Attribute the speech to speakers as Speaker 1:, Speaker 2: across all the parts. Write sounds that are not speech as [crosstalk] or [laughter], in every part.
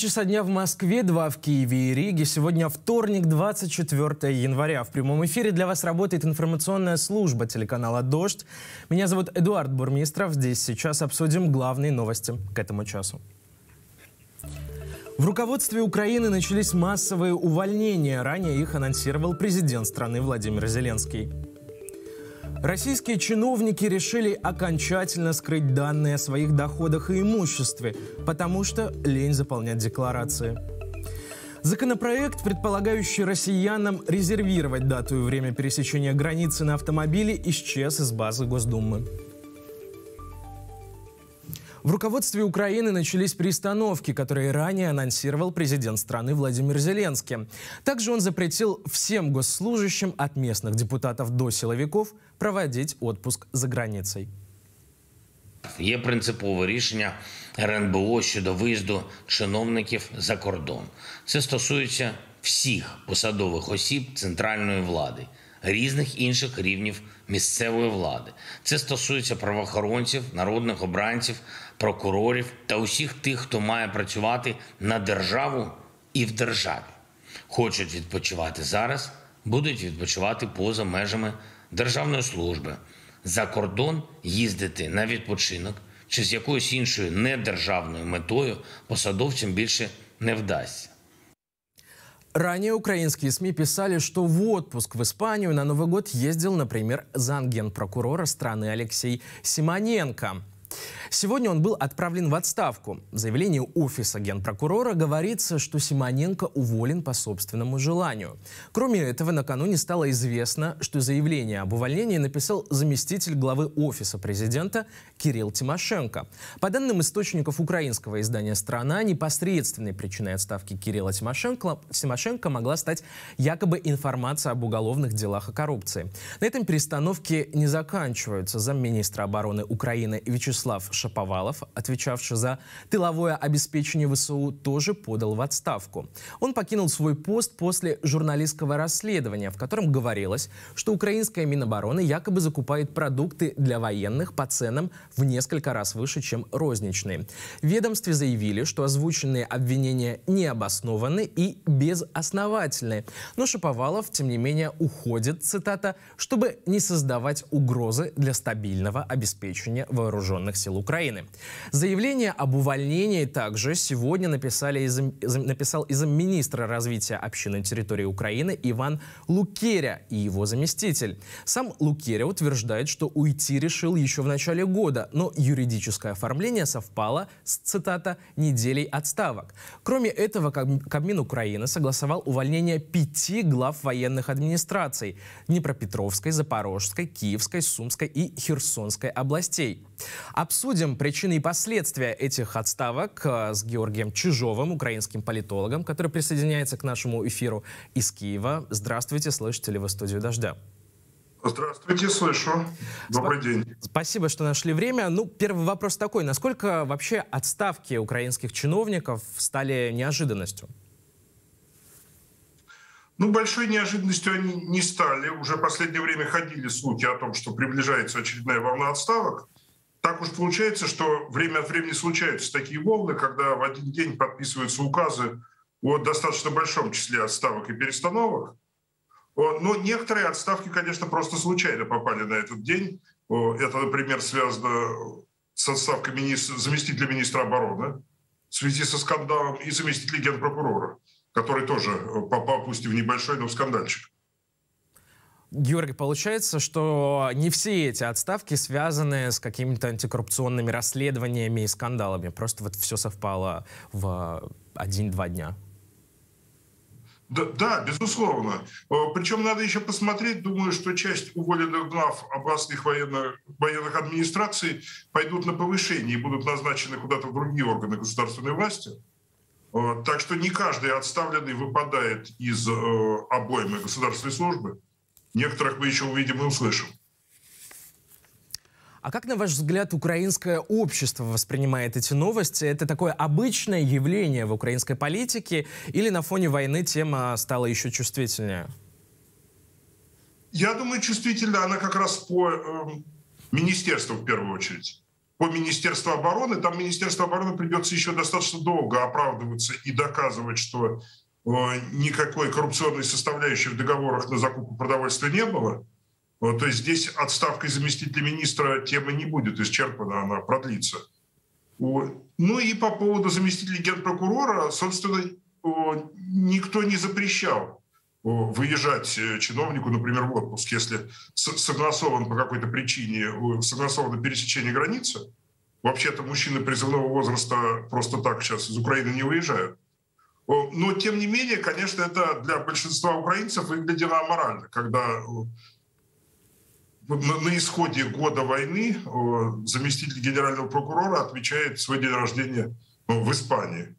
Speaker 1: часа дня в Москве, два в Киеве и Риге. Сегодня вторник, 24 января. В прямом эфире для вас работает информационная служба телеканала «Дождь». Меня зовут Эдуард Бурмистров. Здесь сейчас обсудим главные новости к этому часу. В руководстве Украины начались массовые увольнения. Ранее их анонсировал президент страны Владимир Зеленский. Российские чиновники решили окончательно скрыть данные о своих доходах и имуществе, потому что лень заполнять декларации. Законопроект, предполагающий россиянам резервировать дату и время пересечения границы на автомобиле, исчез из базы Госдумы. В руководстве Украины начались перестановки, которые ранее анонсировал президент страны Владимир Зеленский. Также он запретил всем госслужащим от местных депутатов до силовиков проводить отпуск за границей.
Speaker 2: Є принципове рішення РНБО щодо виїзду чиновників за кордон. Це стосується всіх посадових осіб центральної влади, різних інших рівнів місцевої влади. Це стосується правоохоронців, народних обранців, прокурорів та усіх тих, хто має працювати на державу і в державі. Хочуть відпочивати зараз, будуть відпочивати поза межами державної служби. За кордон їздити на відпочинок чи з якоюсь іншою недержавною метою посадовцям більше не вдасться.
Speaker 1: Ранее украинские СМИ писали, что в отпуск в Испанию на Новый год ездил, например, замгенпрокурора страны Алексей Симоненко. Сегодня он был отправлен в отставку. В заявлении офиса генпрокурора говорится, что Симоненко уволен по собственному желанию. Кроме этого, накануне стало известно, что заявление об увольнении написал заместитель главы офиса президента Кирилл Тимошенко. По данным источников украинского издания «Страна», непосредственной причиной отставки Кирилла Тимошенко, Тимошенко могла стать якобы информация об уголовных делах о коррупции. На этом перестановки не заканчиваются. Замминистра обороны Украины Вячеслав Шаповалов, отвечавший за тыловое обеспечение ВСУ, тоже подал в отставку. Он покинул свой пост после журналистского расследования, в котором говорилось, что украинская Минобороны якобы закупает продукты для военных по ценам в несколько раз выше, чем розничные. В ведомстве заявили, что озвученные обвинения необоснованы и безосновательны. Но Шаповалов, тем не менее, уходит, цитата, чтобы не создавать угрозы для стабильного обеспечения вооруженных сил Украины. Заявление об увольнении также сегодня написали из, написал из министра развития общины территории Украины Иван Лукеря и его заместитель. Сам Лукеря утверждает, что уйти решил еще в начале года, но юридическое оформление совпало с, цитата, неделей отставок. Кроме этого, Кабмин Украины согласовал увольнение пяти глав военных администраций Днепропетровской, Запорожской, Киевской, Сумской и Херсонской областей. Обсудим причины и последствия этих отставок э, с Георгием Чижовым, украинским политологом, который присоединяется к нашему эфиру из Киева. Здравствуйте, слышите ли вы студию «Дождя»?
Speaker 3: Здравствуйте, слышу. Добрый Сп день.
Speaker 1: Спасибо, что нашли время. Ну, первый вопрос такой. Насколько вообще отставки украинских чиновников стали неожиданностью?
Speaker 3: Ну, большой неожиданностью они не стали. Уже в последнее время ходили слухи о том, что приближается очередная волна отставок. Так уж получается, что время от времени случаются такие волны, когда в один день подписываются указы о достаточно большом числе отставок и перестановок. Но некоторые отставки, конечно, просто случайно попали на этот день. Это, например, связано с отставкой министра, заместителя министра обороны в связи со скандалом и заместителя генпрокурора, который тоже попал, пусть и в небольшой, но в скандальчик.
Speaker 1: Георгий, получается, что не все эти отставки связаны с какими-то антикоррупционными расследованиями и скандалами. Просто вот все совпало в один-два дня.
Speaker 3: Да, да, безусловно. Э, Причем надо еще посмотреть, думаю, что часть уволенных глав областных военных, военных администраций пойдут на повышение и будут назначены куда-то в другие органы государственной власти. Э, так что не каждый отставленный выпадает из э, обоймы государственной службы. Некоторых мы еще увидим и услышим.
Speaker 1: А как, на ваш взгляд, украинское общество воспринимает эти новости? Это такое обычное явление в украинской политике или на фоне войны тема стала еще чувствительнее?
Speaker 3: Я думаю, чувствительна она как раз по э, министерству в первую очередь. по Министерству обороны, там Министерство обороны придется еще достаточно долго оправдываться и доказывать, что никакой коррупционной составляющей в договорах на закупку продовольствия не было. То есть здесь отставкой заместителя министра тема не будет исчерпана, она продлится. Ну и по поводу заместителя генпрокурора, собственно, никто не запрещал выезжать э, чиновнику, например, в отпуск, если согласован по какой-то причине, согласовано пересечение границы. Вообще-то мужчины призывного возраста просто так сейчас из Украины не выезжают. Но, тем не менее, конечно, это для большинства украинцев выглядело аморально, когда на исходе года войны заместитель генерального прокурора отмечает свой день рождения в Испании.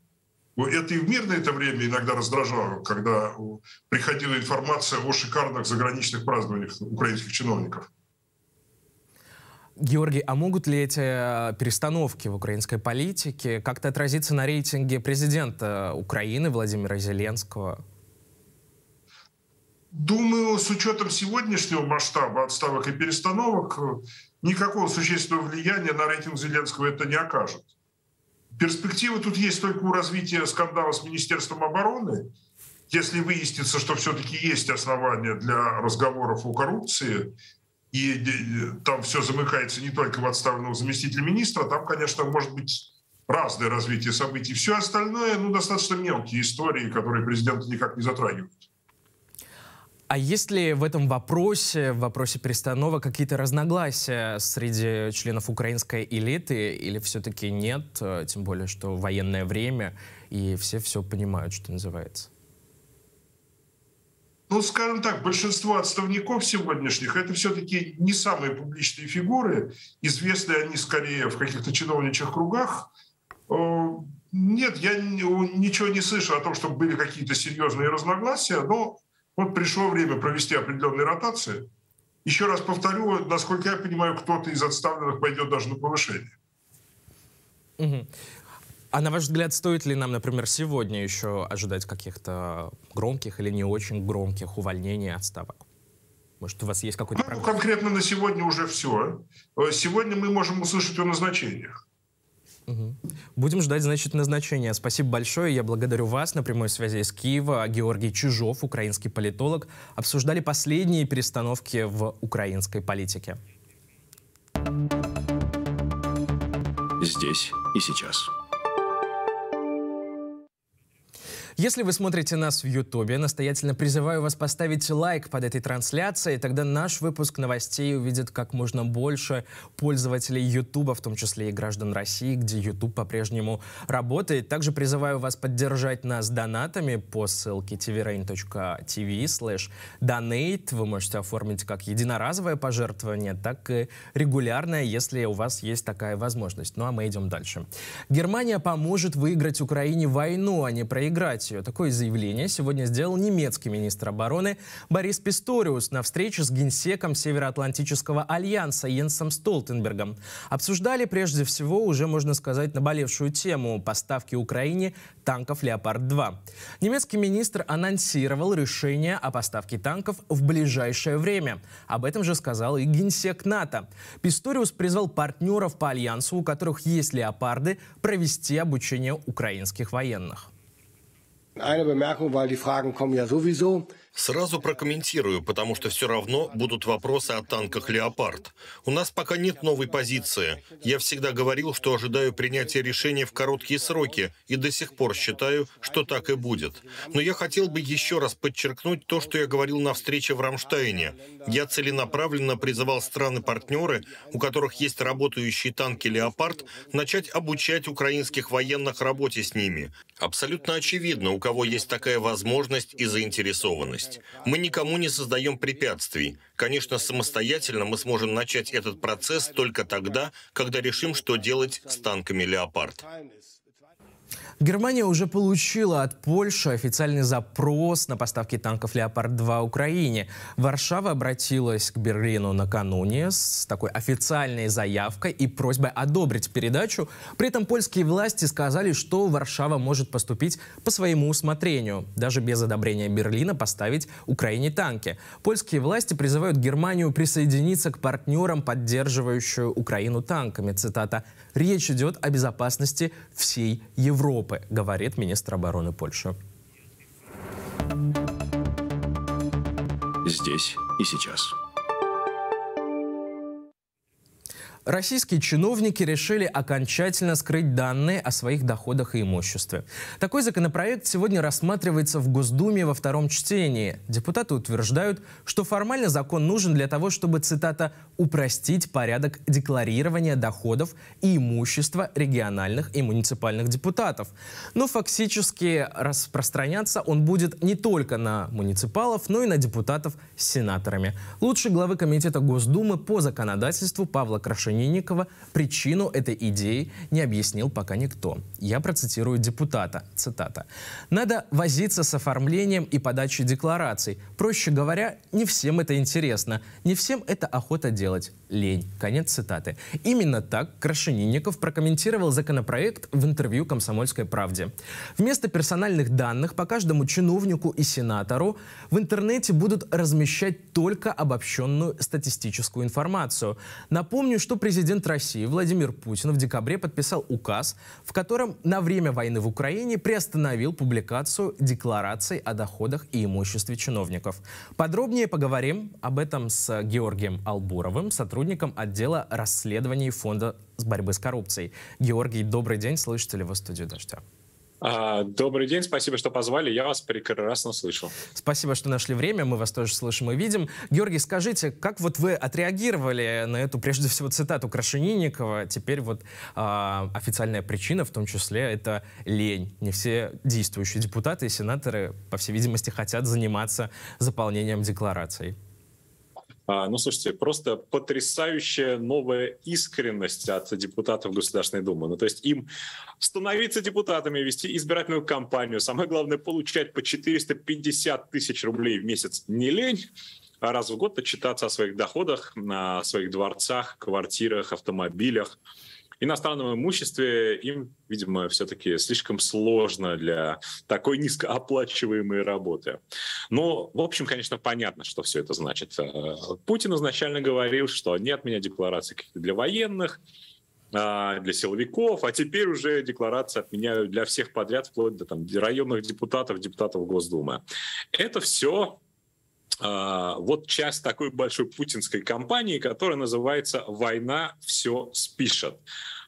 Speaker 3: Это и в мирное это время иногда раздражало, когда приходила информация о шикарных заграничных празднованиях украинских чиновников.
Speaker 1: Георгий, а могут ли эти э, перестановки в украинской политике как-то отразиться на рейтинге президента Украины Владимира Зеленского?
Speaker 3: Думаю, с учетом сегодняшнего масштаба отставок и перестановок, никакого существенного влияния на рейтинг Зеленского это не окажет. Перспективы тут есть только у развития скандала с Министерством обороны. Если выяснится, что все-таки есть основания для разговоров о коррупции, и там все замыкается не только в отставленного заместителя министра, там, конечно, может быть разное развитие событий. Все остальное, ну, достаточно мелкие истории, которые президент никак не затрагивает.
Speaker 1: А есть ли в этом вопросе, в вопросе перестановок, какие-то разногласия среди членов украинской элиты или все-таки нет, э, тем более, что военное время, и все все понимают, что называется?
Speaker 3: Ну, скажем так, большинство отставников сегодняшних это все-таки не самые публичные фигуры. Известны они скорее в каких-то чиновничьих кругах. Э, нет, я ничего не слышу о том, чтобы были какие-то серьезные разногласия, но вот пришло время провести определенные ротации. Еще раз повторю, насколько я понимаю, кто-то из отставленных пойдет даже на повышение.
Speaker 1: Угу. А на ваш взгляд, стоит ли нам, например, сегодня еще ожидать каких-то громких или не очень громких увольнений отставок? Может, у вас есть какой-то...
Speaker 3: Ну, конкретно на сегодня уже все. Сегодня мы можем услышать о назначениях.
Speaker 1: Угу. Будем ждать, значит, назначения. Спасибо большое. Я благодарю вас. На прямой связи из Киева Георгий Чижов, украинский политолог, обсуждали последние перестановки в украинской политике.
Speaker 4: Здесь и сейчас.
Speaker 1: Если вы смотрите нас в Ютубе, настоятельно призываю вас поставить лайк под этой трансляцией, тогда наш выпуск новостей увидит как можно больше пользователей Ютуба, в том числе и граждан России, где Ютуб по-прежнему работает. Также призываю вас поддержать нас донатами по ссылке tvrain.tv slash donate. Вы можете оформить как единоразовое пожертвование, так и регулярное, если у вас есть такая возможность. Ну а мы идем дальше. Германия поможет выиграть Украине войну, а не проиграть демократию. Такое заявление сегодня сделал немецкий министр обороны Борис Писториус на встрече с генсеком Североатлантического альянса Йенсом Столтенбергом. Обсуждали прежде всего, уже можно сказать, наболевшую тему поставки Украине танков «Леопард-2». Немецкий министр анонсировал решение о поставке танков в ближайшее время. Об этом же сказал и генсек НАТО. Писториус призвал партнеров по альянсу, у которых есть «Леопарды», провести обучение украинских военных.
Speaker 5: Eine Bemerkung, weil die Fragen kommen ja sowieso.
Speaker 6: Сразу прокомментирую, потому что все равно будут вопросы о танках «Леопард». У нас пока нет новой позиции. Я всегда говорил, что ожидаю принятия решения в короткие сроки, и до сих пор считаю, что так и будет. Но я хотел бы еще раз подчеркнуть то, что я говорил на встрече в Рамштайне. Я целенаправленно призывал страны-партнеры, у которых есть работающие танки «Леопард», начать обучать украинских военных работе с ними. Абсолютно очевидно, у кого есть такая возможность и заинтересованность ответственность. Мы никому не создаем препятствий. Конечно, самостоятельно мы сможем начать этот процесс только тогда, когда решим, что делать с танками «Леопард».
Speaker 1: Германия уже получила от Польши официальный запрос на поставки танков «Леопард-2» Украине. Варшава обратилась к Берлину накануне с такой официальной заявкой и просьбой одобрить передачу. При этом польские власти сказали, что Варшава может поступить по своему усмотрению, даже без одобрения Берлина поставить Украине танки. Польские власти призывают Германию присоединиться к партнерам, поддерживающую Украину танками. Цитата «Речь идет о безопасности всей Европы». Европы, говорит министр обороны Польши.
Speaker 4: Здесь и сейчас.
Speaker 1: Российские чиновники решили окончательно скрыть данные о своих доходах и имуществе. Такой законопроект сегодня рассматривается в Госдуме во втором чтении. Депутаты утверждают, что формально закон нужен для того, чтобы, цитата, «упростить порядок декларирования доходов и имущества региональных и муниципальных депутатов». Но фактически распространяться он будет не только на муниципалов, но и на депутатов с сенаторами. Лучший главы Комитета Госдумы по законодательству Павла Крашенина Крашенинникова причину этой идеи не объяснил пока никто. Я процитирую депутата. Цитата. «Надо возиться с оформлением и подачей деклараций. Проще говоря, не всем это интересно, не всем это охота делать. Лень». Конец цитаты. Именно так Крашенинников прокомментировал законопроект в интервью «Комсомольской правде». Вместо персональных данных по каждому чиновнику и сенатору в интернете будут размещать только обобщенную статистическую информацию. Напомню, что президент России Владимир Путин в декабре подписал указ, в котором на время войны в Украине приостановил публикацию деклараций о доходах и имуществе чиновников. Подробнее поговорим об этом с Георгием Албуровым, сотрудником отдела расследований Фонда борьбы с коррупцией. Георгий, добрый день, слышите ли вы студию «Дождя»?
Speaker 7: А, добрый день, спасибо, что позвали. Я вас прекрасно слышу.
Speaker 1: Спасибо, что нашли время. Мы вас тоже слышим и видим. Георгий, скажите, как вот вы отреагировали на эту, прежде всего, цитату Крашенинникова? Теперь вот а, официальная причина, в том числе, это лень. Не все действующие депутаты и сенаторы, по всей видимости, хотят заниматься заполнением деклараций.
Speaker 7: А, ну, слушайте, просто потрясающая новая искренность от депутатов Государственной Думы. Ну, то есть им становиться депутатами, вести избирательную кампанию, самое главное, получать по 450 тысяч рублей в месяц не лень, а раз в год отчитаться о своих доходах, о своих дворцах, квартирах, автомобилях иностранном имуществе им, видимо, все-таки слишком сложно для такой низкооплачиваемой работы. Но, в общем, конечно, понятно, что все это значит. Э, Путин изначально говорил, что нет меня декларации для военных, а, для силовиков, а теперь уже декларации отменяют для всех подряд, вплоть до там, районных депутатов, депутатов Госдумы. Это все а, вот часть такой большой путинской кампании, которая называется «Война все спишет».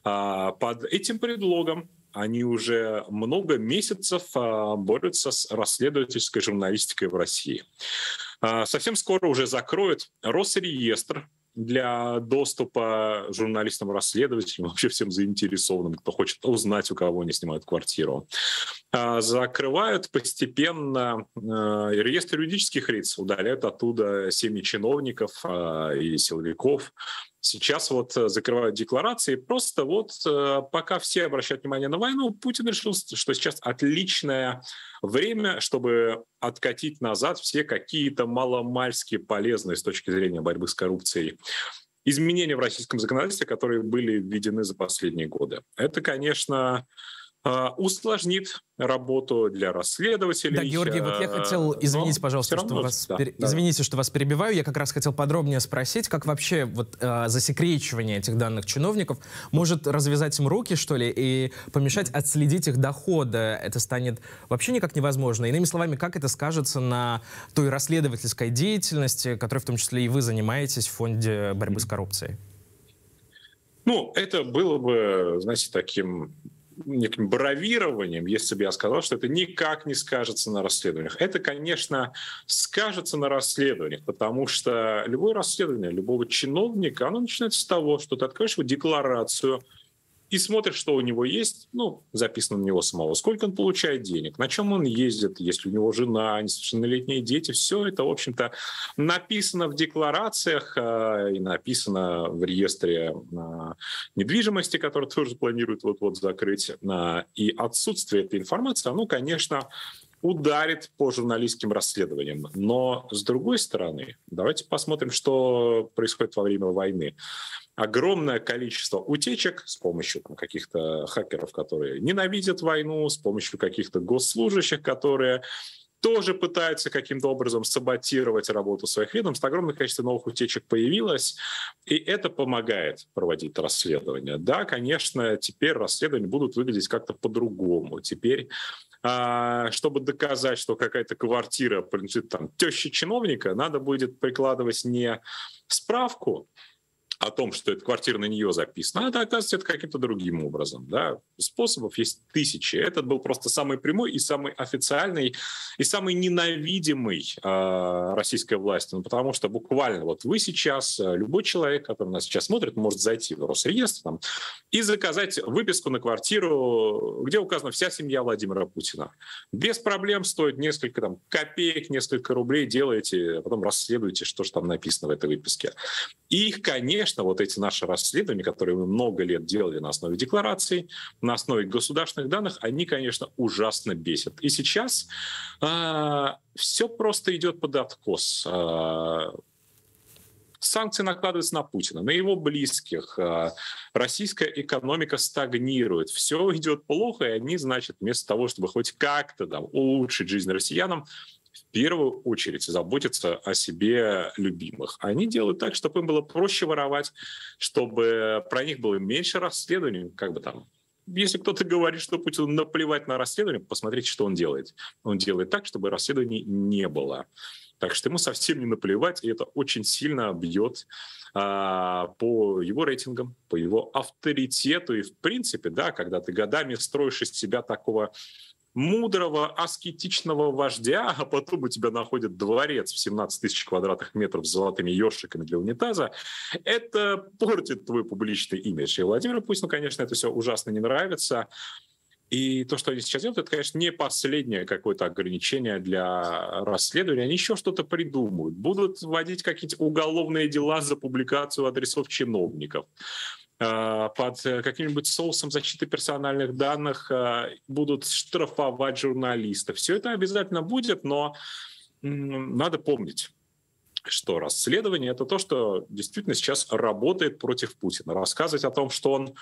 Speaker 7: А, под этим предлогом они уже много месяцев а, борются с расследовательской журналистикой в России. Совсем скоро уже закроют Росреестр, для доступа журналистам, расследователям, [laughs] вообще всем заинтересованным, кто хочет узнать, у кого они снимают квартиру. А, закрывают постепенно реестр юридических лиц, удаляют оттуда семьи чиновников а, и силовиков, Сейчас вот э, закрывают декларации. Просто вот э, пока все обращают внимание на войну, Путин решил, что сейчас отличное время, чтобы откатить назад все какие-то маломальски полезные с точки зрения борьбы с коррупцией изменения в российском законодательстве, которые были введены за последние годы. Это, конечно, усложнит работу для расследователей.
Speaker 1: Да, Георгий, вот я хотел, извините, пожалуйста, что вас, да, пер... да. извините, что вас перебиваю, я как раз хотел подробнее спросить, как вообще вот э, засекречивание этих данных чиновников может развязать им руки, что ли, и помешать отследить их доходы. Это станет вообще никак невозможно. Иными словами, как это скажется на той расследовательской деятельности, которой в том числе и вы занимаетесь в Фонде борьбы с коррупцией?
Speaker 7: Ну, это было бы, знаете, таким неким бравированием, если бы я сказал, что это никак не скажется на расследованиях. Это, конечно, скажется на расследованиях, потому что любое расследование любого чиновника, оно начинается с того, что ты откроешь его декларацию, и смотрит, что у него есть, ну, записано на него самого, сколько он получает денег, на чем он ездит, есть ли у него жена, несовершеннолетние дети, все это, в общем-то, написано в декларациях э, и написано в реестре э, недвижимости, который тоже планируют вот-вот закрыть. Э, и отсутствие этой информации, оно, конечно, ударит по журналистским расследованиям. Но, с другой стороны, давайте посмотрим, что происходит во время войны. Огромное количество утечек с помощью там, каких-то хакеров, которые ненавидят войну, с помощью каких-то госслужащих, которые тоже пытаются каким-то образом саботировать работу своих ведомств. Огромное количество новых утечек появилось, и это помогает проводить расследование. Да, конечно, теперь расследования будут выглядеть как-то по-другому. Теперь а, чтобы доказать, что какая-то квартира принадлежит там теще чиновника, надо будет прикладывать не справку, о том, что эта квартира на нее записана, а это оказывается это каким-то другим образом. Да? Способов есть тысячи. Этот был просто самый прямой и самый официальный, и самый ненавидимый э, российской власти. Ну, потому что буквально вот вы сейчас, э, любой человек, который нас сейчас смотрит, может зайти в Росреестр там, и заказать выписку на квартиру, где указана вся семья Владимира Путина. Без проблем стоит несколько там, копеек, несколько рублей, делаете, а потом расследуете, что же там написано в этой выписке. И их, конечно, конечно, вот эти наши расследования, которые мы много лет делали на основе деклараций, на основе государственных данных, они, конечно, ужасно бесят. И сейчас э, а, все просто идет под откос. Э, санкции накладываются на Путина, на его близких. Российская экономика стагнирует. Все идет плохо, и они, значит, вместо того, чтобы хоть как-то там, улучшить жизнь россиянам, первую очередь заботятся о себе любимых. Они делают так, чтобы им было проще воровать, чтобы про них было меньше расследований, как бы там если кто-то говорит, что Путину наплевать на расследование, посмотрите, что он делает. Он делает так, чтобы расследований не было. Так что ему совсем не наплевать, и это очень сильно бьет а, по его рейтингам, по его авторитету. И в принципе, да, когда ты годами строишь из себя такого мудрого, аскетичного вождя, а потом у тебя находит дворец в 17 тысяч квадратных метров с золотыми ёршиками для унитаза, это портит твой публичный имидж. И Владимиру Путину, конечно, это все ужасно не нравится. И то, что они сейчас делают, это, конечно, не последнее какое-то ограничение для расследования. Они еще что-то придумают. Будут вводить какие-то уголовные дела за публикацию адресов чиновников. Э, под э, каким-нибудь соусом защиты персональных данных э, будут штрафовать журналистов. Все это обязательно будет, но надо помнить, что расследование это то, что действительно сейчас работает против Путина. Рассказывать о том, что он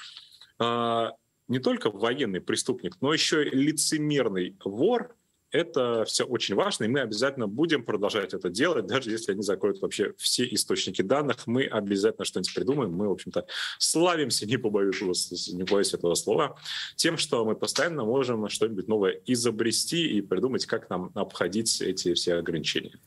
Speaker 7: не только военный преступник, но еще и лицемерный вор, это все очень важно, и мы обязательно будем продолжать это делать, даже если они закроют вообще все источники данных, мы обязательно что-нибудь придумаем. Мы, в общем-то, славимся, не побоюсь, не побоюсь этого слова, тем, что мы постоянно можем что-нибудь новое изобрести и придумать, как нам обходить эти все ограничения.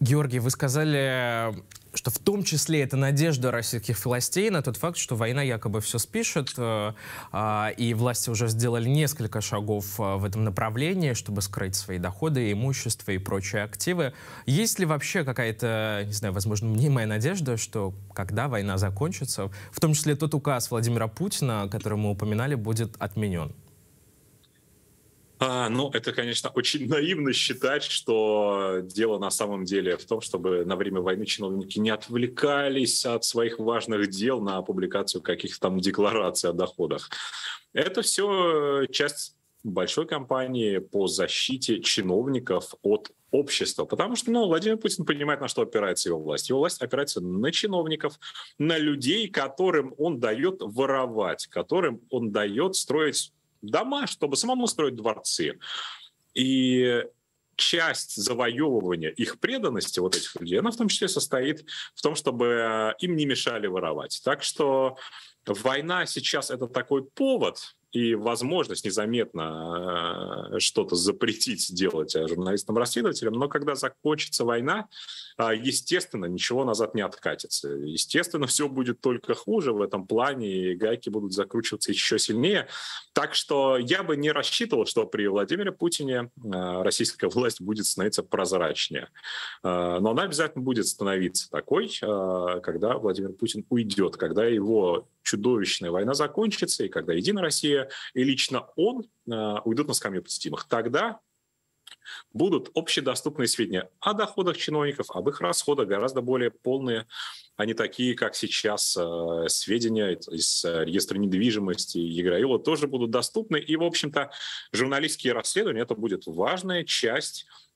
Speaker 1: Георгий, вы сказали что в том числе это надежда российских властей на тот факт, что война якобы все спишет, э, э, и власти уже сделали несколько шагов э, в этом направлении, чтобы скрыть свои доходы, имущество и прочие активы. Есть ли вообще какая-то, не знаю, возможно, мнимая надежда, что когда война закончится, в том числе тот указ Владимира Путина, который мы упоминали, будет отменен?
Speaker 7: А, ну, это, конечно, очень [laughs] наивно считать, что дело на самом деле в том, чтобы на время войны чиновники не отвлекались от своих важных дел на публикацию каких-то там деклараций о доходах. Это все часть большой кампании по защите чиновников от общества. Потому что ну, Владимир Путин понимает, на что опирается его власть. Его власть опирается на чиновников, на людей, которым он дает воровать, которым он дает строить дома, чтобы самому строить дворцы. И часть завоевывания их преданности, вот этих людей, она в том числе состоит в том, чтобы им не мешали воровать. Так что война сейчас это такой повод и возможность незаметно э, что-то запретить делать журналистам-расследователям, но когда закончится война, э, естественно, ничего назад не откатится. Естественно, [laughs] все будет только хуже в этом плане, и гайки будут закручиваться еще сильнее. Так что я бы не рассчитывал, что при Владимире Путине э, российская власть будет становиться прозрачнее. Но она обязательно будет становиться такой, когда Владимир Путин уйдет, когда его чудовищная война закончится, и когда Единая Россия и лично он уйдут на скамью подсудимых, тогда будут общедоступные сведения о доходах чиновников, об их расходах, гораздо более полные, а не такие, как сейчас, э, сведения из регистра недвижимости Еграила тоже будут доступны. И, в общем-то, журналистские расследования — это будет важная часть Э,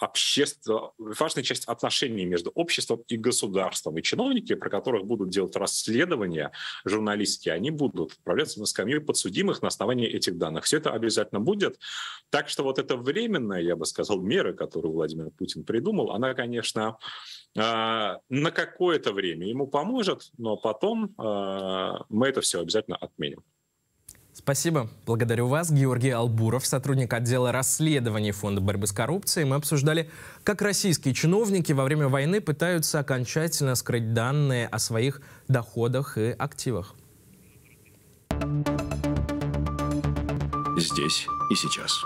Speaker 7: общество, важная часть отношений между обществом и государством. И чиновники, про которых будут делать расследования журналистские, они будут отправляться на скамью подсудимых на основании этих данных. Все это обязательно будет. Так что вот эта временная, я бы сказал, мера, которую Владимир Путин придумал, она, конечно, э, на какое-то время ему поможет, но потом э, мы это все обязательно отменим.
Speaker 1: Спасибо. Благодарю вас. Георгий Албуров, сотрудник отдела расследований Фонда борьбы с коррупцией. Мы обсуждали, как российские чиновники во время войны пытаются окончательно скрыть данные о своих доходах и активах.
Speaker 4: Здесь и сейчас.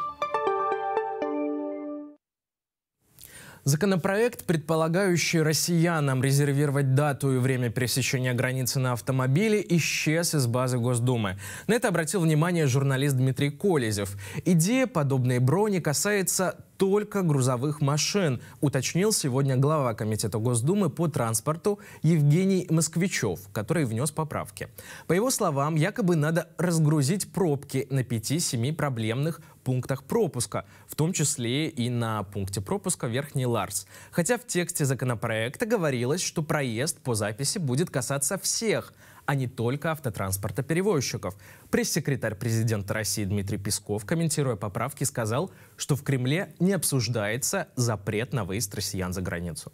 Speaker 1: Законопроект, предполагающий россиянам резервировать дату и время пересечения границы на автомобиле, исчез из базы Госдумы. На это обратил внимание журналист Дмитрий Колезев. Идея подобной брони касается только грузовых машин, уточнил сегодня глава Комитета Госдумы по транспорту Евгений Москвичев, который внес поправки. По его словам, якобы надо разгрузить пробки на 5-7 проблемных пунктах пропуска, в том числе и на пункте пропуска Верхний Ларс. Хотя в тексте законопроекта говорилось, что проезд по записи будет касаться всех – а не только автотранспорта перевозчиков. Пресс-секретарь президента России Дмитрий Песков, комментируя поправки, сказал, что в Кремле не обсуждается запрет на выезд россиян за границу.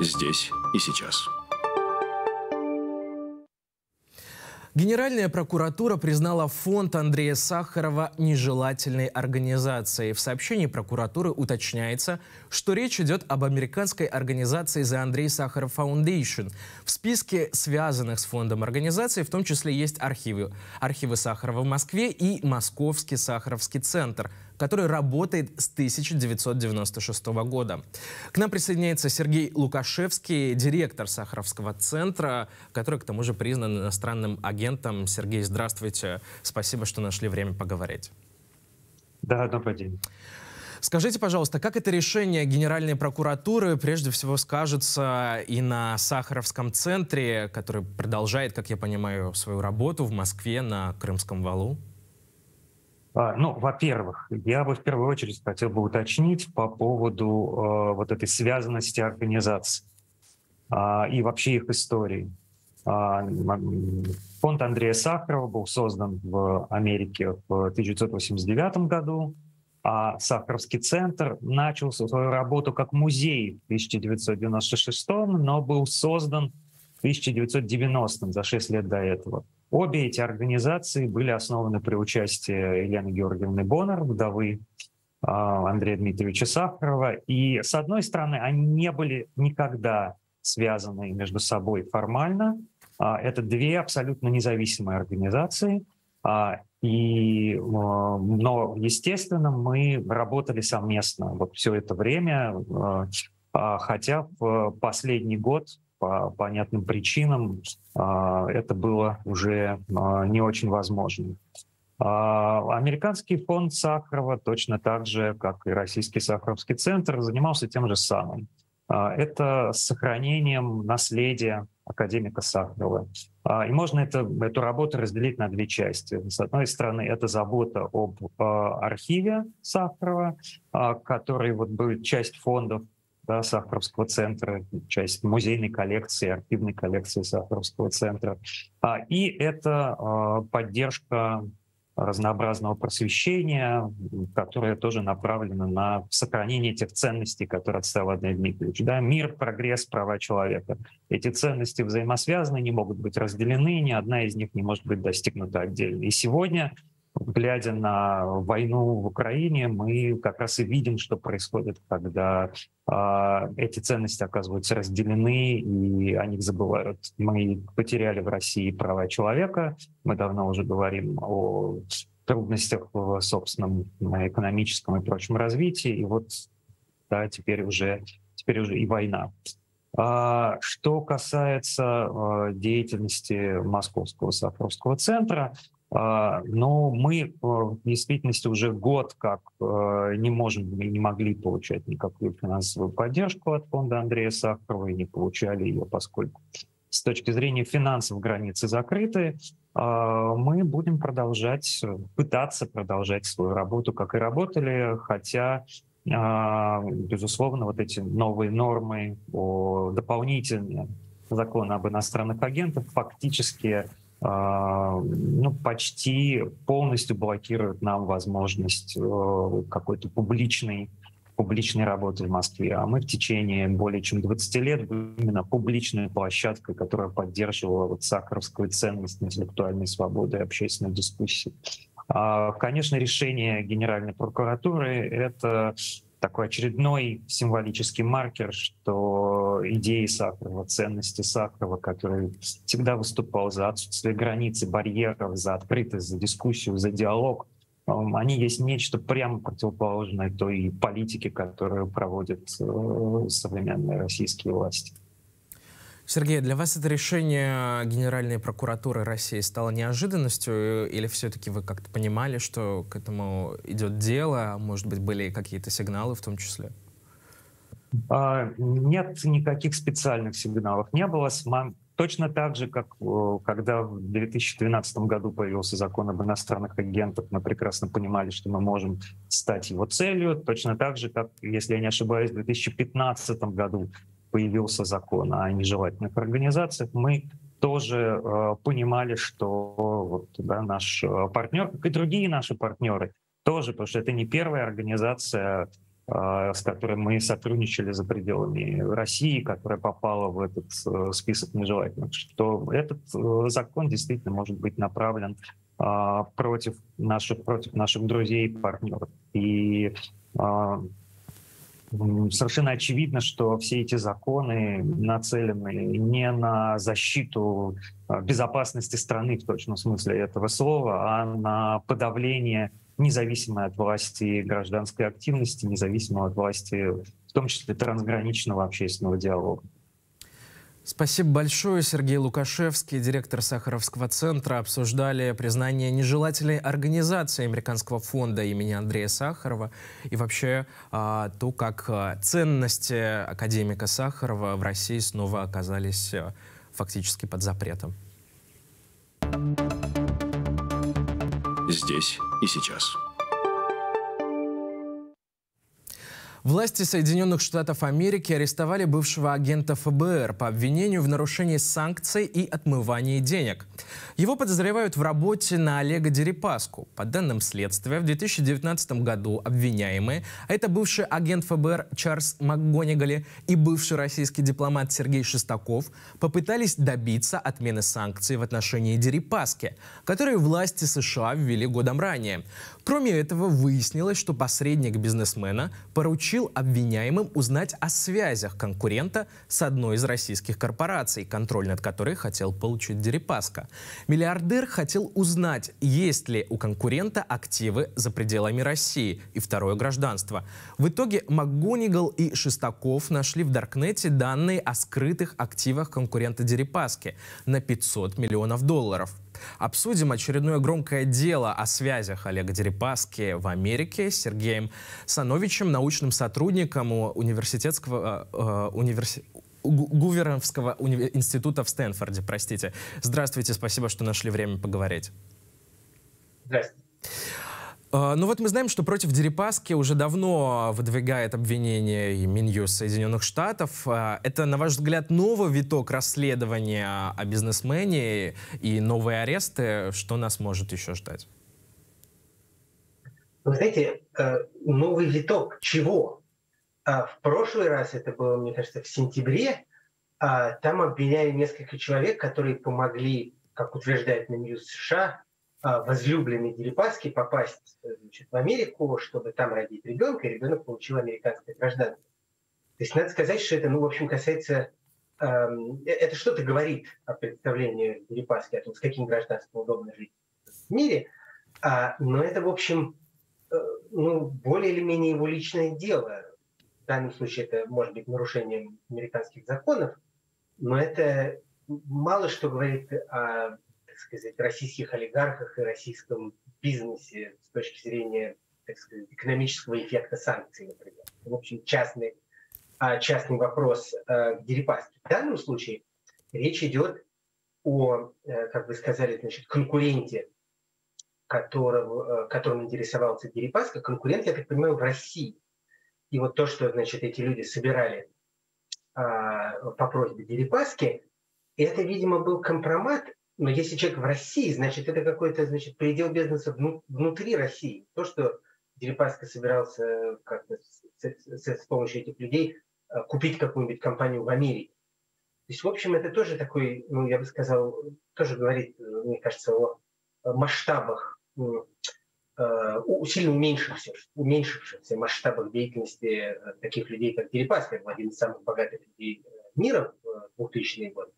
Speaker 4: Здесь и сейчас.
Speaker 1: Генеральная прокуратура признала фонд Андрея Сахарова нежелательной организацией. В сообщении прокуратуры уточняется, что речь идет об американской организации The Андрей Сахаров Foundation. В списке связанных с фондом организаций в том числе есть архивы. Архивы Сахарова в Москве и Московский Сахаровский центр – который работает с 1996 года. К нам присоединяется Сергей Лукашевский, директор Сахаровского центра, который, к тому же, признан иностранным агентом. Сергей, здравствуйте. Спасибо, что нашли время поговорить.
Speaker 8: Да, добрый день.
Speaker 1: Скажите, пожалуйста, как это решение Генеральной прокуратуры прежде всего скажется и на Сахаровском центре, который продолжает, как я понимаю, свою работу в Москве на Крымском валу?
Speaker 8: А, ну, во-первых, я бы в первую очередь хотел бы уточнить по поводу э, вот этой связанности организаций э, и вообще их истории. Э, фонд Андрея Сахарова был создан в Америке в 1989 году, а Сахаровский центр начал свою работу как музей в 1996, но был создан в 1990, за 6 лет до этого. Обе эти организации были основаны при участии Елены Георгиевны Боннер, вдовы а, Андрея Дмитриевича Сахарова. И, с одной стороны, они не были никогда связаны между собой формально. А, это две абсолютно независимые организации. А, и, но, естественно, мы работали совместно вот все это время, хотя в последний год по понятным причинам а, это было уже а, не очень возможно. А, американский фонд Сахарова точно так же, как и российский Сахаровский центр, занимался тем же самым. Это сохранением наследия академика Сахарова. И можно это, эту работу разделить на две части. С одной стороны, это забота об архиве Сахарова, который вот будет часть фондов да, Сахаровского центра, часть музейной коллекции, архивной коллекции Сахаровского центра. А, и это а, поддержка разнообразного просвещения, которое тоже направлено на сохранение тех ценностей, которые отставил Андрей Дмитриевич. Да? Мир, прогресс, права человека. Эти ценности взаимосвязаны, не могут быть разделены, ни одна из них не может быть достигнута отдельно. И сегодня глядя на войну в Украине, мы как раз и видим, что происходит, когда э, эти ценности оказываются разделены, и о них забывают. Мы потеряли в России права человека, мы давно уже говорим о трудностях в собственном экономическом и прочем развитии, и вот да, теперь уже теперь уже и война. А, что касается а, деятельности Московского Сахаровского центра, но мы э, в действительности уже год как э, не можем, не могли получать никакую финансовую поддержку от фонда Андрея Сахарова и не получали ее, поскольку с точки зрения финансов границы закрыты. Мы будем продолжать, пытаться продолжать свою работу, как и работали, хотя безусловно, вот эти новые нормы о дополнительные закона об иностранных агентах фактически а, ну, почти полностью блокируют нам возможность э, какой-то публичной публичной работы в Москве. А мы в течение более чем 20 лет именно публичной площадкой, которая поддерживала вот сахаровскую ценность интеллектуальной свободы и общественной дискуссии. А, конечно, решение Генеральной прокуратуры — это такой очередной символический маркер, что идеи Сахарова, ценности Сахарова, который всегда выступал за отсутствие границ барьеров, за открытость, за дискуссию, за диалог, они есть нечто прямо противоположное той политике, которую проводят э, современные российские власти.
Speaker 1: Сергей, для вас это решение Генеральной прокуратуры России стало неожиданностью, или все-таки вы как-то понимали, что к этому идет дело, а может быть, были какие-то сигналы в том числе?
Speaker 8: А, нет никаких специальных сигналов. Не было. Точно так же, как когда в 2012 году появился закон об иностранных агентах, мы прекрасно понимали, что мы можем стать его целью. Точно так же, как, если я не ошибаюсь, в 2015 году появился закон о нежелательных организациях, мы тоже э, понимали, что вот, да, наш э, партнер, как и другие наши партнеры, тоже, потому что это не первая организация, э, с которой мы сотрудничали за пределами России, которая попала в этот э, список нежелательных, что этот э, закон действительно может быть направлен э, против наших, против наших друзей и партнеров. И э, совершенно очевидно, что все эти законы нацелены не на защиту а, безопасности страны в точном смысле этого слова, а на подавление независимой от власти гражданской активности, независимой от власти, в том числе трансграничного общественного диалога.
Speaker 1: Спасибо большое. Сергей Лукашевский, директор Сахаровского центра, обсуждали признание нежелательной организации Американского фонда имени Андрея Сахарова и вообще а, то, как а, ценности академика Сахарова в России снова оказались а, фактически под запретом.
Speaker 4: Здесь и сейчас.
Speaker 1: Власти Соединенных Штатов Америки арестовали бывшего агента ФБР по обвинению в нарушении санкций и отмывании денег. Его подозревают в работе на Олега Дерипаску. По данным следствия, в 2019 году обвиняемые, а это бывший агент ФБР Чарльз МакГонигали и бывший российский дипломат Сергей Шестаков, попытались добиться отмены санкций в отношении Дерипаски, которые власти США ввели годом ранее. Кроме этого, выяснилось, что посредник бизнесмена поручил обвиняемым узнать о связях конкурента с одной из российских корпораций, контроль над которой хотел получить Дерипаска. Миллиардер хотел узнать, есть ли у конкурента активы за пределами России и второе гражданство. В итоге МакГонигал и Шестаков нашли в Даркнете данные о скрытых активах конкурента Дерипаски на 500 миллионов долларов. Обсудим очередное громкое дело о связях Олега Дерипаски в Америке с Сергеем Сановичем, научным сотрудником университетского э, э универси... Гуверовского уни... института в Стэнфорде, простите. Здравствуйте, спасибо, что нашли время поговорить.
Speaker 9: Здравствуйте.
Speaker 1: А, ну вот мы знаем, что против Дерипаски уже давно выдвигает обвинение Минюс Соединенных Штатов. А, это, на ваш взгляд, новый виток расследования о бизнесмене и новые аресты. Что нас может еще ждать?
Speaker 9: Вы знаете, э, новый виток чего? А, в прошлый раз, это было, мне кажется, в сентябре, там обвиняли несколько человек, которые помогли, как утверждает Минюс США, возлюбленной Дерипаски попасть значит, в Америку, чтобы там родить ребенка, и ребенок получил американское гражданство. То есть надо сказать, что это, ну, в общем, касается... Эм, это что-то говорит о представлении Дерипаски, о том, с каким гражданством удобно жить в мире, а, но это, в общем, э, ну, более или менее его личное дело. в данном случае это может быть нарушением американских законов, но это мало что говорит о так сказать, российских олигархах и российском бизнесе с точки зрения так сказать, экономического эффекта санкций, например. В общем, частный, а, частный вопрос э, к Дерипаске. В данном случае речь идет о, э, как вы сказали, значит, конкуренте, которого, э, которым интересовался Дерипаска. Конкурент, я так понимаю, в России. И вот то, что значит, эти люди собирали а, по просьбе Дерипаски, это, видимо, был компромат, но если человек в России, значит, это какой-то значит, предел бизнеса внутри России. То, что Дерипаска собирался как-то с, с, с помощью этих людей а, купить какую-нибудь компанию в Америке. То есть, в общем, это тоже такой, ну, я бы сказал, тоже говорит, мне кажется, о масштабах Э, сильно уменьшившихся, уменьшившихся масштабах деятельности э, таких людей, как Дерипаска, один из самых богатых людей э, мира в 2000-е годы.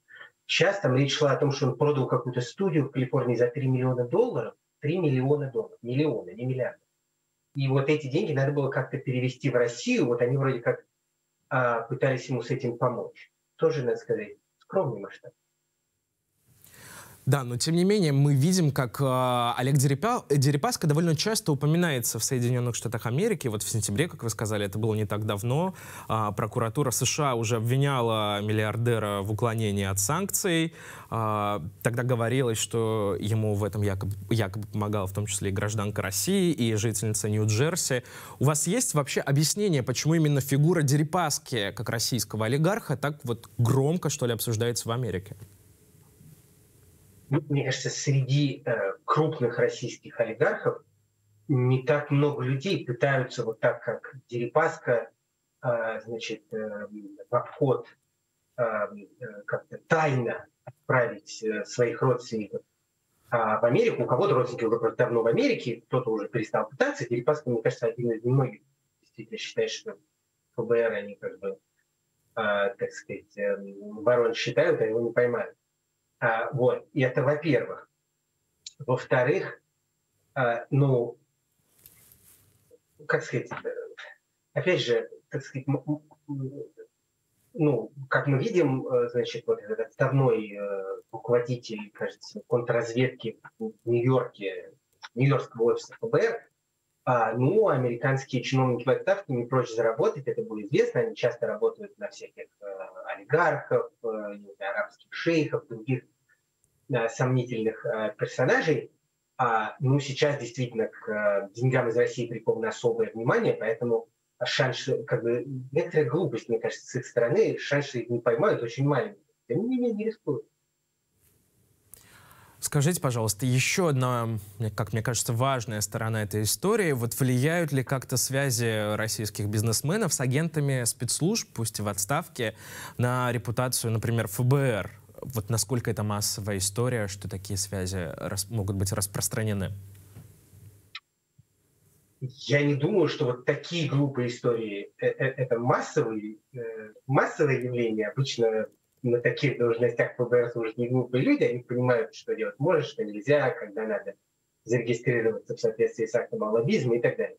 Speaker 9: Сейчас там речь шла о том, что он продал какую-то студию в Калифорнии за 3 миллиона долларов. 3 миллиона долларов. Миллионы, не миллиарды. И вот эти деньги надо было как-то перевести в Россию. Вот они вроде как а, пытались ему с этим помочь. Тоже, надо сказать, скромный масштаб.
Speaker 1: Да, но тем не менее мы видим, как э, Олег Дерипа, Дерипаска довольно часто упоминается в Соединенных Штатах Америки. Вот в сентябре, как вы сказали, это было не так давно. Э, прокуратура США уже обвиняла миллиардера в уклонении от санкций. Э, тогда говорилось, что ему в этом якобы, якобы помогала в том числе и гражданка России, и жительница Нью-Джерси. У вас есть вообще объяснение, почему именно фигура Дерипаски, как российского олигарха, так вот громко, что ли, обсуждается в Америке?
Speaker 9: Мне кажется, среди э, крупных российских олигархов не так много людей пытаются вот так, как Дерипаска, э, значит, э, в обход как-то тайно отправить своих родственников а в Америку. У кого-то родственники уже давно в Америке, кто-то уже перестал пытаться. Дерипаска, мне кажется, один из немногих действительно считает, что ФБР, они как бы, так сказать, э, ворон считают, а его не поймают. А, вот, и это во-первых. Во-вторых, а, ну, как сказать, опять же, так сказать, ну, как мы видим, э, значит, вот этот отставной э, руководитель, кажется, контрразведки в Нью-Йорке, Нью-Йоркского офиса ФБР, а, ну, американские чиновники в отставке не прочь заработать, это было известно, они часто работают на всяких э, олигархов, э, арабских шейхов, других э, сомнительных э, персонажей. А, ну, сейчас действительно к э, деньгам из России приковано особое внимание, поэтому шанс, как бы, некоторая глупость, мне кажется, с их стороны, шансы их не поймают очень маленькие. Тем не не рискуют.
Speaker 1: Скажите, пожалуйста, еще одна, как мне кажется, важная сторона этой истории. Вот влияют ли как-то связи российских бизнесменов с агентами спецслужб, пусть и в отставке, на репутацию, например, ФБР? Вот насколько это массовая история, что такие связи могут быть распространены?
Speaker 9: Я не думаю, что вот такие глупые истории э, э, это массовые, э, массовое явление. Обычно на таких должностях ФБР служат не глупые люди, они понимают, что делать можно, что нельзя, когда надо зарегистрироваться в соответствии с актом о лоббизме и так далее.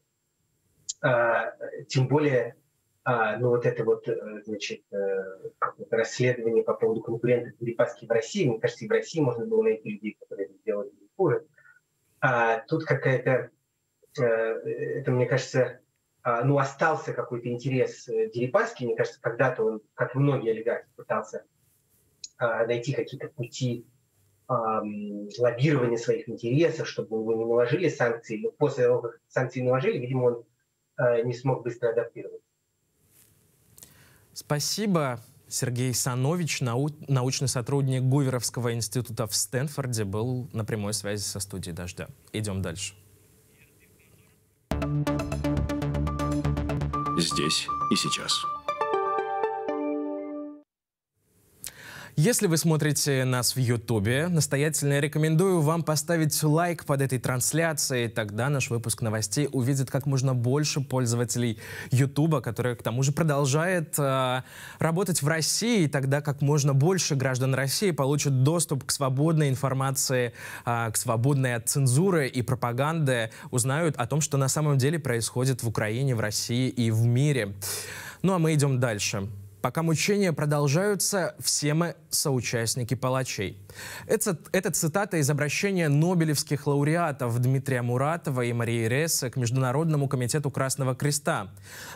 Speaker 9: А, тем более, а, ну вот это вот, э, значит, э, расследование по поводу конкурентов перепаски в России, мне кажется, и в России можно было найти людей, которые это сделали хуже. А тут какая-то, э, это, мне кажется, ну, остался какой-то интерес э, Дерипаски. Мне кажется, когда-то он, как и многие олигархи, пытался а, найти какие-то пути лоббирования своих интересов, чтобы его не наложили санкции. Но после того, как санкции наложили, видимо, он а, не смог быстро адаптироваться.
Speaker 1: Спасибо. Сергей Санович, нау научный сотрудник Гуверовского института в Стэнфорде, был на прямой связи со студией «Дождя». Идем дальше.
Speaker 4: Здесь и сейчас.
Speaker 1: Если вы смотрите нас в Ютубе, настоятельно рекомендую вам поставить лайк под этой трансляцией. Тогда наш выпуск новостей увидит как можно больше пользователей Ютуба, который к тому же продолжает э, работать в России. И тогда как можно больше граждан России получат доступ к свободной информации, э, к свободной от цензуры и пропаганды, узнают о том, что на самом деле происходит в Украине, в России и в мире. Ну а мы идем дальше. Пока мучения продолжаются, все мы соучастники палачей. Это, это цитата из обращения нобелевских лауреатов Дмитрия Муратова и Марии Ресса к Международному комитету Красного Креста.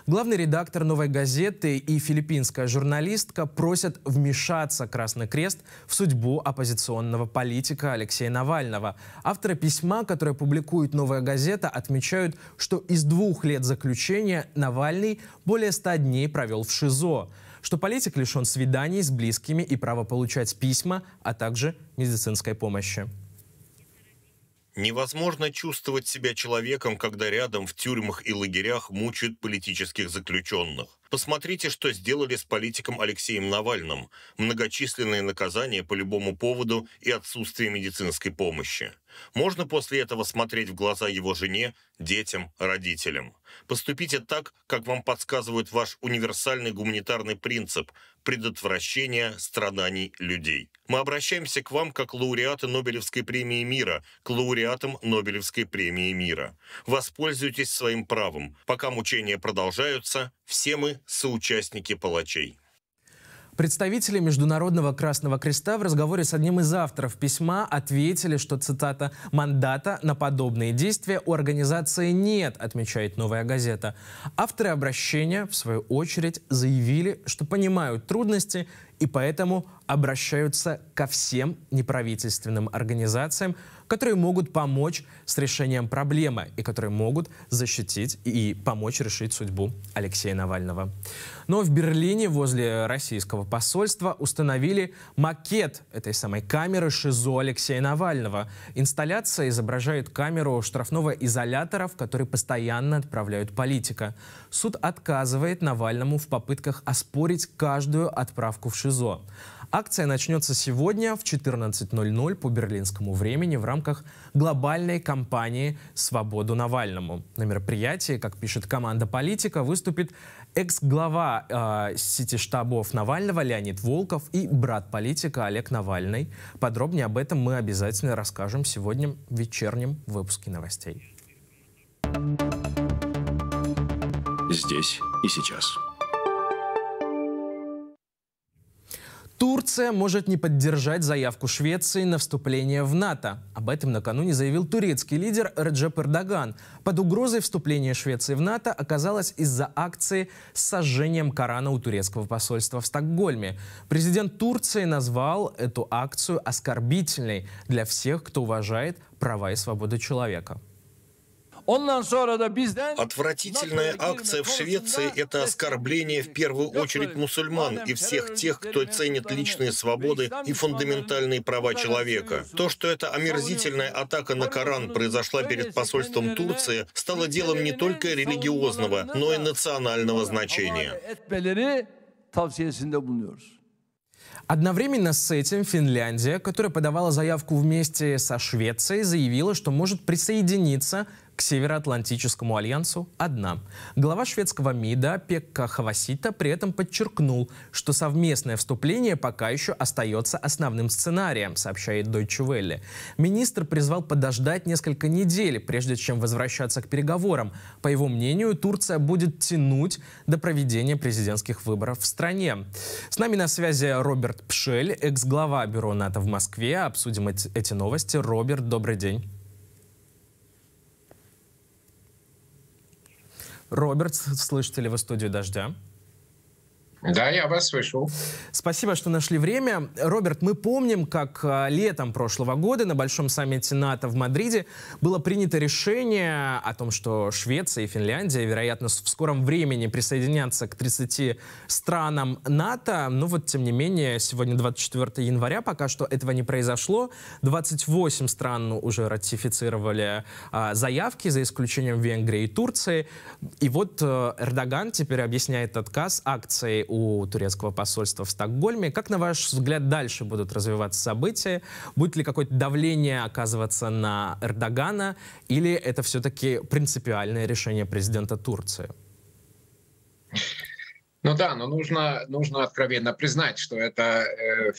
Speaker 1: Главный редактор «Новой газеты» и филиппинская журналистка просят вмешаться Красный Крест в судьбу оппозиционного политика Алексея Навального. Авторы письма, которое публикует «Новая газета», отмечают, что из двух лет заключения Навальный более ста дней провел в ШИЗО что политик лишен свиданий с близкими и права получать письма, а также медицинской помощи.
Speaker 6: Невозможно чувствовать себя человеком, когда рядом в тюрьмах и лагерях мучают политических заключенных. Посмотрите, что сделали с политиком Алексеем Навальным. Многочисленные наказания по любому поводу и отсутствие медицинской помощи. Можно после этого смотреть в глаза его жене, детям, родителям. Поступите так, как вам подсказывает ваш универсальный гуманитарный принцип – предотвращение страданий людей. Мы обращаемся к вам как лауреаты Нобелевской премии мира, к лауреатам Нобелевской премии мира. Воспользуйтесь своим правом. Пока мучения продолжаются, все мы соучастники палачей.
Speaker 1: Представители Международного Красного Креста в разговоре с одним из авторов письма ответили, что, цитата, «мандата на подобные действия у организации нет», отмечает «Новая газета». Авторы обращения, в свою очередь, заявили, что понимают трудности и поэтому обращаются ко всем неправительственным организациям, которые могут помочь с решением проблемы и которые могут защитить и помочь решить судьбу Алексея Навального. Но в Берлине возле российского посольства установили макет этой самой камеры ШИЗО Алексея Навального. Инсталляция изображает камеру штрафного изолятора, в который постоянно отправляют политика. Суд отказывает Навальному в попытках оспорить каждую отправку в ШИЗО. Акция начнется сегодня в 14.00 по берлинскому времени в рамках глобальной кампании «Свободу Навальному». На мероприятии, как пишет команда «Политика», выступит экс-глава э, сети штабов Навального Леонид Волков и брат политика Олег Навальный. Подробнее об этом мы обязательно расскажем сегодня в вечернем выпуске новостей.
Speaker 4: Здесь и сейчас.
Speaker 1: Турция может не поддержать заявку Швеции на вступление в НАТО. Об этом накануне заявил турецкий лидер Реджеп Эрдоган. Под угрозой вступления Швеции в НАТО оказалось из-за акции с сожжением Корана у турецкого посольства в Стокгольме. Президент Турции назвал эту акцию оскорбительной для всех, кто уважает права и свободы человека.
Speaker 6: Отвратительная акция в Швеции – это оскорбление в первую очередь мусульман и всех тех, кто ценит личные свободы и фундаментальные права человека. То, что эта омерзительная атака на Коран произошла перед посольством Турции, стало делом не только религиозного, но и национального значения.
Speaker 1: Одновременно с этим Финляндия, которая подавала заявку вместе со Швецией, заявила, что может присоединиться к Североатлантическому альянсу одна. Глава шведского МИДа Пекка Хавасита при этом подчеркнул, что совместное вступление пока еще остается основным сценарием, сообщает Deutsche Welle. Министр призвал подождать несколько недель, прежде чем возвращаться к переговорам. По его мнению, Турция будет тянуть до проведения президентских выборов в стране. С нами на связи Роберт Пшель, экс-глава бюро НАТО в Москве. Обсудим эти новости. Роберт, добрый день. Роберт, слышите ли вы студию «Дождя»?
Speaker 10: Да, я вас слышу.
Speaker 1: Спасибо, что нашли время. Роберт, мы помним, как а, летом прошлого года на Большом саммите НАТО в Мадриде было принято решение о том, что Швеция и Финляндия, вероятно, в скором времени присоединятся к 30 странам НАТО. Но вот, тем не менее, сегодня 24 января, пока что этого не произошло. 28 стран уже ратифицировали а, заявки, за исключением Венгрии и Турции. И вот а, Эрдоган теперь объясняет отказ акции у турецкого посольства в Стокгольме. Как, на ваш взгляд, дальше будут развиваться события? Будет ли какое-то давление оказываться на Эрдогана? Или это все-таки принципиальное решение президента Турции?
Speaker 10: Ну да, но нужно, нужно откровенно признать, что это, э,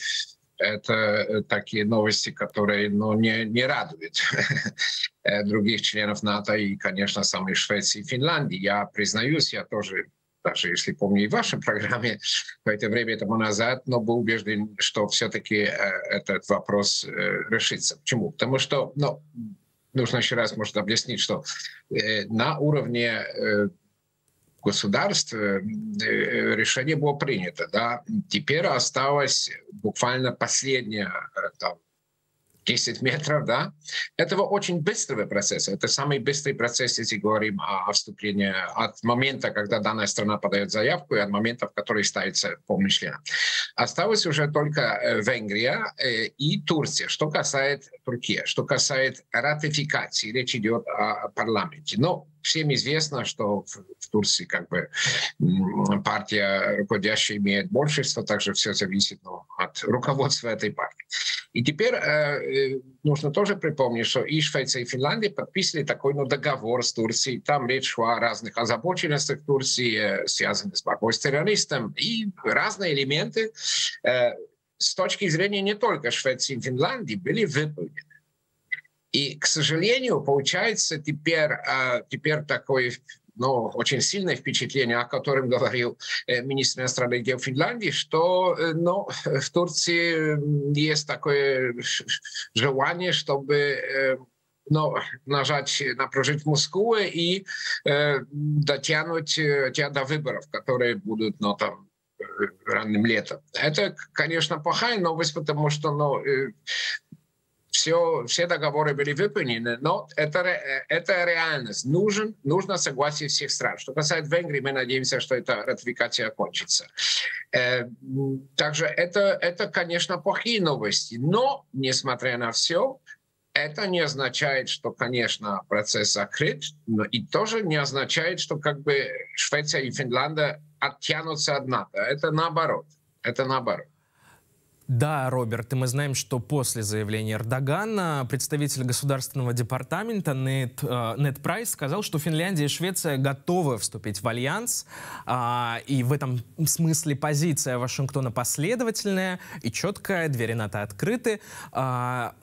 Speaker 10: это такие новости, которые ну, не, не радуют других членов НАТО и, конечно, самой Швеции и Финляндии. Я признаюсь, я тоже даже если помню и в вашей программе [laughs] какое-то время тому назад, но был убежден, что все-таки э, этот вопрос э, решится. Почему? Потому что, ну, нужно еще раз, может, объяснить, что э, на уровне государств решение было принято. Да? Теперь осталось буквально последнее там, 10 метров, да, этого очень быстрого процесса. Это самый быстрый процесс, если говорим о, о вступлении от момента, когда данная страна подает заявку, и от момента, в который ставится полный член. Осталось уже только э, Венгрия э, и Турция. Что касается Турции, что касается ратификации, речь идет о парламенте. Но всем известно, что в, в Турции как бы партия руководящая имеет большинство, также все зависит ну, от руководства этой партии. И теперь э, э, нужно тоже припомнить, что и Швеция, и Финляндия подписали такой ну, договор с Турцией. Там речь шла о разных озабоченностях Турции, э, связанных с борьбой с террористом, и разные элементы э, с точки зрения не только Швеции и Финляндии были выполнены. И, к сожалению, получается теперь, э, теперь такой ну, очень сильное впечатление, о котором говорил э, министр иностранных дел Финляндии, что э, ну, в Турции есть такое желание, чтобы э, ну, нажать на прожить Москву и дотянуть э, до выборов, которые будут ну, там, ранним летом. Это, конечно, плохая новость, потому что ну, все, все договоры были выполнены, но это, это реальность. Нужен, нужно согласие всех стран. Что касается Венгрии, мы надеемся, что эта ратификация окончится. Э, также это, это, конечно, плохие новости, но, несмотря на все, это не означает, что, конечно, процесс закрыт, но и тоже не означает, что как бы Швеция и Финляндия оттянутся от НАТО. Это наоборот. Это наоборот.
Speaker 1: Да, Роберт, и мы знаем, что после заявления Эрдогана представитель государственного департамента Нет, э, Нет Прайс сказал, что Финляндия и Швеция готовы вступить в альянс, а, и в этом смысле позиция Вашингтона последовательная и четкая, двери НАТО открыты. А,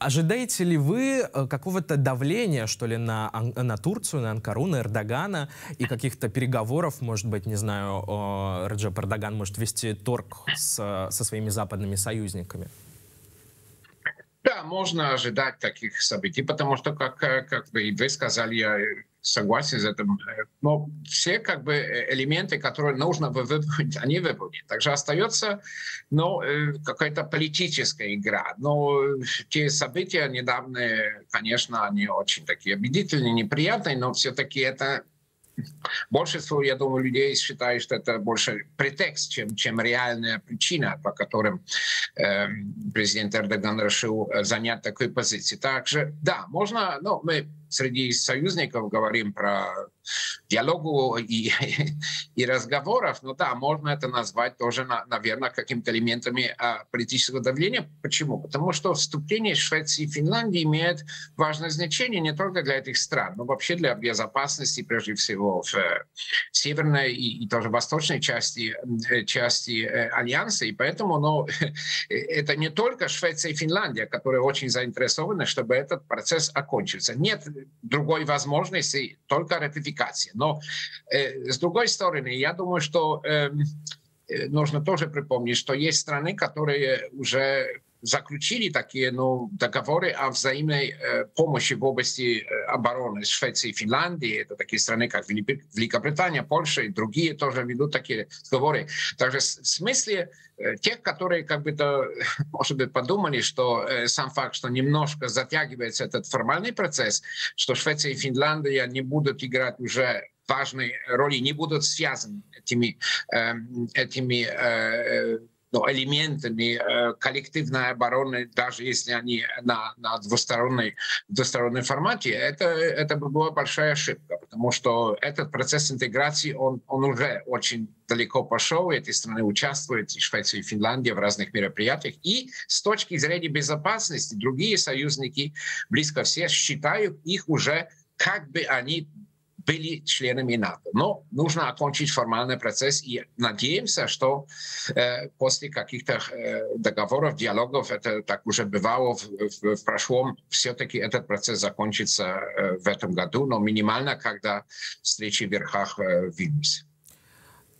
Speaker 1: Ожидаете ли вы э, какого-то давления, что ли, на, на Турцию, на Анкару, на Эрдогана и каких-то переговоров, может быть, не знаю, Раджеп Эрдоган может вести торг с, со своими западными союзниками?
Speaker 10: Да, можно ожидать таких событий, потому что, как, э, как вы, вы сказали, я согласен с этим. Но все как бы элементы, которые нужно выполнить, они выполнены. Также остается ну, э, какая-то политическая игра. Но те события недавние, конечно, они очень такие убедительные, неприятные, но все-таки это Большинство, я думаю, людей считают, что это больше претекст, чем, чем реальная причина, по которым э, президент Эрдоган решил э, занять такую позицию. Также, да, можно, ну, мы среди союзников говорим про диалогу и, и разговоров, но да, можно это назвать тоже, наверное, какими-то элементами а, политического давления. Почему? Потому что вступление Швеции и Финляндии имеет важное значение не только для этих стран, но вообще для безопасности, прежде всего, в э, северной и, и тоже восточной части, э, части э, Альянса. И поэтому ну, [laughs] это не только Швеция и Финляндия, которые очень заинтересованы, чтобы этот процесс окончился. Нет другой возможности, только ратификация. Но э, с другой стороны, я думаю, что эм, э, нужно тоже припомнить, что есть страны, которые уже такие ну, договоры о взаимной э, помощи в области э, обороны с Швецией и Финляндией. Это такие страны, как Великобритания, Польша и другие тоже ведут такие договоры. Также в смысле э, тех, которые как бы то, [laughs] может быть, подумали, что э, сам факт, что немножко затягивается этот формальный процесс, что Швеция и Финляндия не будут играть уже важной роли, не будут связаны этими, э, этими ну, элементами э, коллективной обороны, даже если они на, на двусторонней, двусторонней формате, это, это бы была большая ошибка, потому что этот процесс интеграции, он, он уже очень далеко пошел, эти страны участвуют, и Швеция, и Финляндия в разных мероприятиях. И с точки зрения безопасности, другие союзники, близко все, считают их уже как бы они были членами НАТО. Но нужно окончить формальный процесс и надеемся, что э, после каких-то э, договоров, диалогов, это так уже бывало в, в, в прошлом, все-таки этот процесс закончится э, в этом году, но минимально, когда встречи в верхах э, Вильнюсе.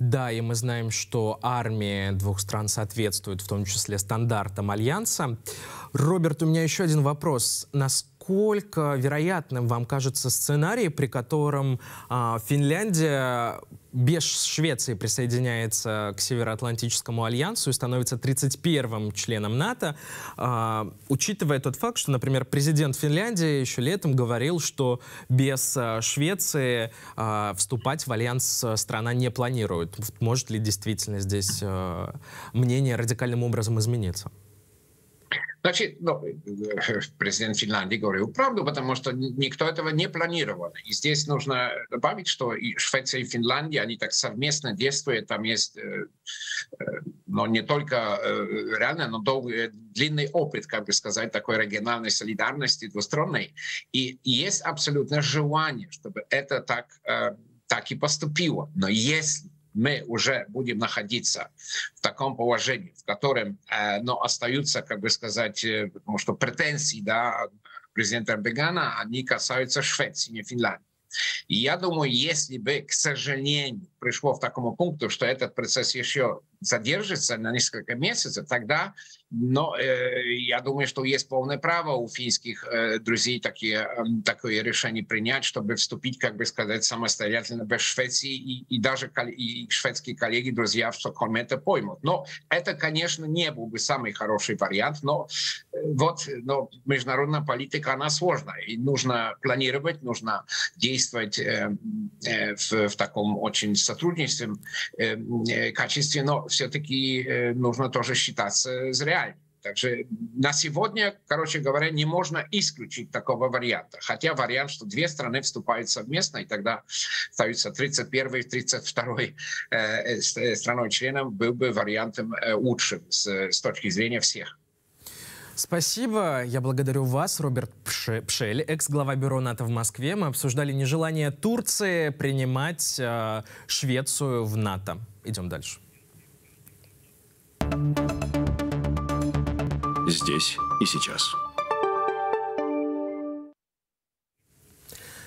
Speaker 1: Да, и мы знаем, что армии двух стран соответствуют, в том числе стандартам Альянса. Роберт, у меня еще один вопрос. Насколько вероятным вам кажется сценарий, при котором э, Финляндия без Швеции присоединяется к Североатлантическому альянсу и становится 31-м членом НАТО, э, учитывая тот факт, что, например, президент Финляндии еще летом говорил, что без э, Швеции э, вступать в альянс страна не планирует. Может ли действительно здесь э, мнение радикальным образом измениться?
Speaker 10: Значит, ну, [laughs] президент Финляндии говорил правду, потому что никто этого не планировал. И здесь нужно добавить, что и Швеция и Финляндия, они так совместно действуют, там есть но не только реально, но долгий, длинный опыт, как бы сказать, такой региональной солидарности двусторонней. И есть абсолютно желание, чтобы это так, так и поступило. Но если мы уже будем находиться в таком положении, в котором э, но остаются, как бы сказать, э, потому что претензии да, президента Эрдогана, они касаются Швеции, не Финляндии. И я думаю, если бы, к сожалению, пришло в такому пункту, что этот процесс еще задержится на несколько месяцев, тогда, но э, я думаю, что есть полное право у финских э, друзей такие, э, такое решение принять, чтобы вступить, как бы сказать, самостоятельно без Швеции, и, и даже и шведские коллеги, друзья в Стокгольме это поймут. Но это, конечно, не был бы самый хороший вариант, но э, вот но международная политика, она сложная, и нужно планировать, нужно действовать э, э, в, в таком очень сотрудничестве э, э, качестве, но все-таки э, нужно тоже считаться с реальностью. Также на сегодня, короче говоря, не можно исключить такого варианта. Хотя вариант, что две страны вступают совместно, и тогда остаются 31 и 32 э, страной-членом, был бы вариантом э, лучшим с, с точки зрения всех.
Speaker 1: Спасибо. Я благодарю вас, Роберт Пшель, экс-глава бюро НАТО в Москве. Мы обсуждали нежелание Турции принимать э, Швецию в НАТО. Идем дальше.
Speaker 4: Здесь и сейчас.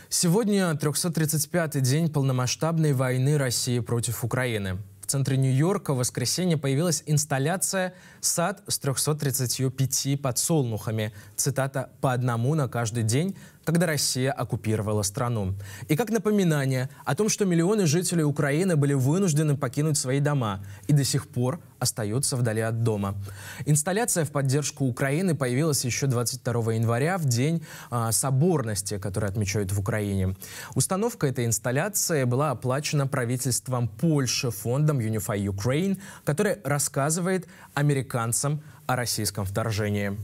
Speaker 1: Сегодня 335-й день полномасштабной войны России против Украины. В центре Нью-Йорка в воскресенье появилась инсталляция «Сад с 335 подсолнухами». Цитата «По одному на каждый день когда Россия оккупировала страну. И как напоминание о том, что миллионы жителей Украины были вынуждены покинуть свои дома и до сих пор остаются вдали от дома. Инсталляция в поддержку Украины появилась еще 22 января, в День э, соборности, который отмечают в Украине. Установка этой инсталляции была оплачена правительством Польши фондом Unify Ukraine, который рассказывает американцам о российском вторжении.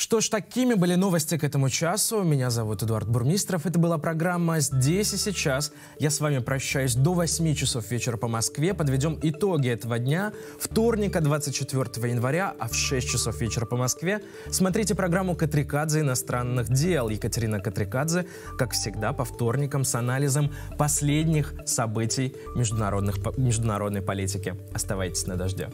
Speaker 1: Что ж, такими были новости к этому часу. Меня зовут Эдуард Бурмистров. Это была программа «Здесь и сейчас». Я с вами прощаюсь до 8 часов вечера по Москве. Подведем итоги этого дня. Вторника, 24 января, а в 6 часов вечера по Москве смотрите программу «Катрикадзе иностранных дел». Екатерина Катрикадзе, как всегда, по вторникам с анализом последних событий международных, международной политики. Оставайтесь на дожде.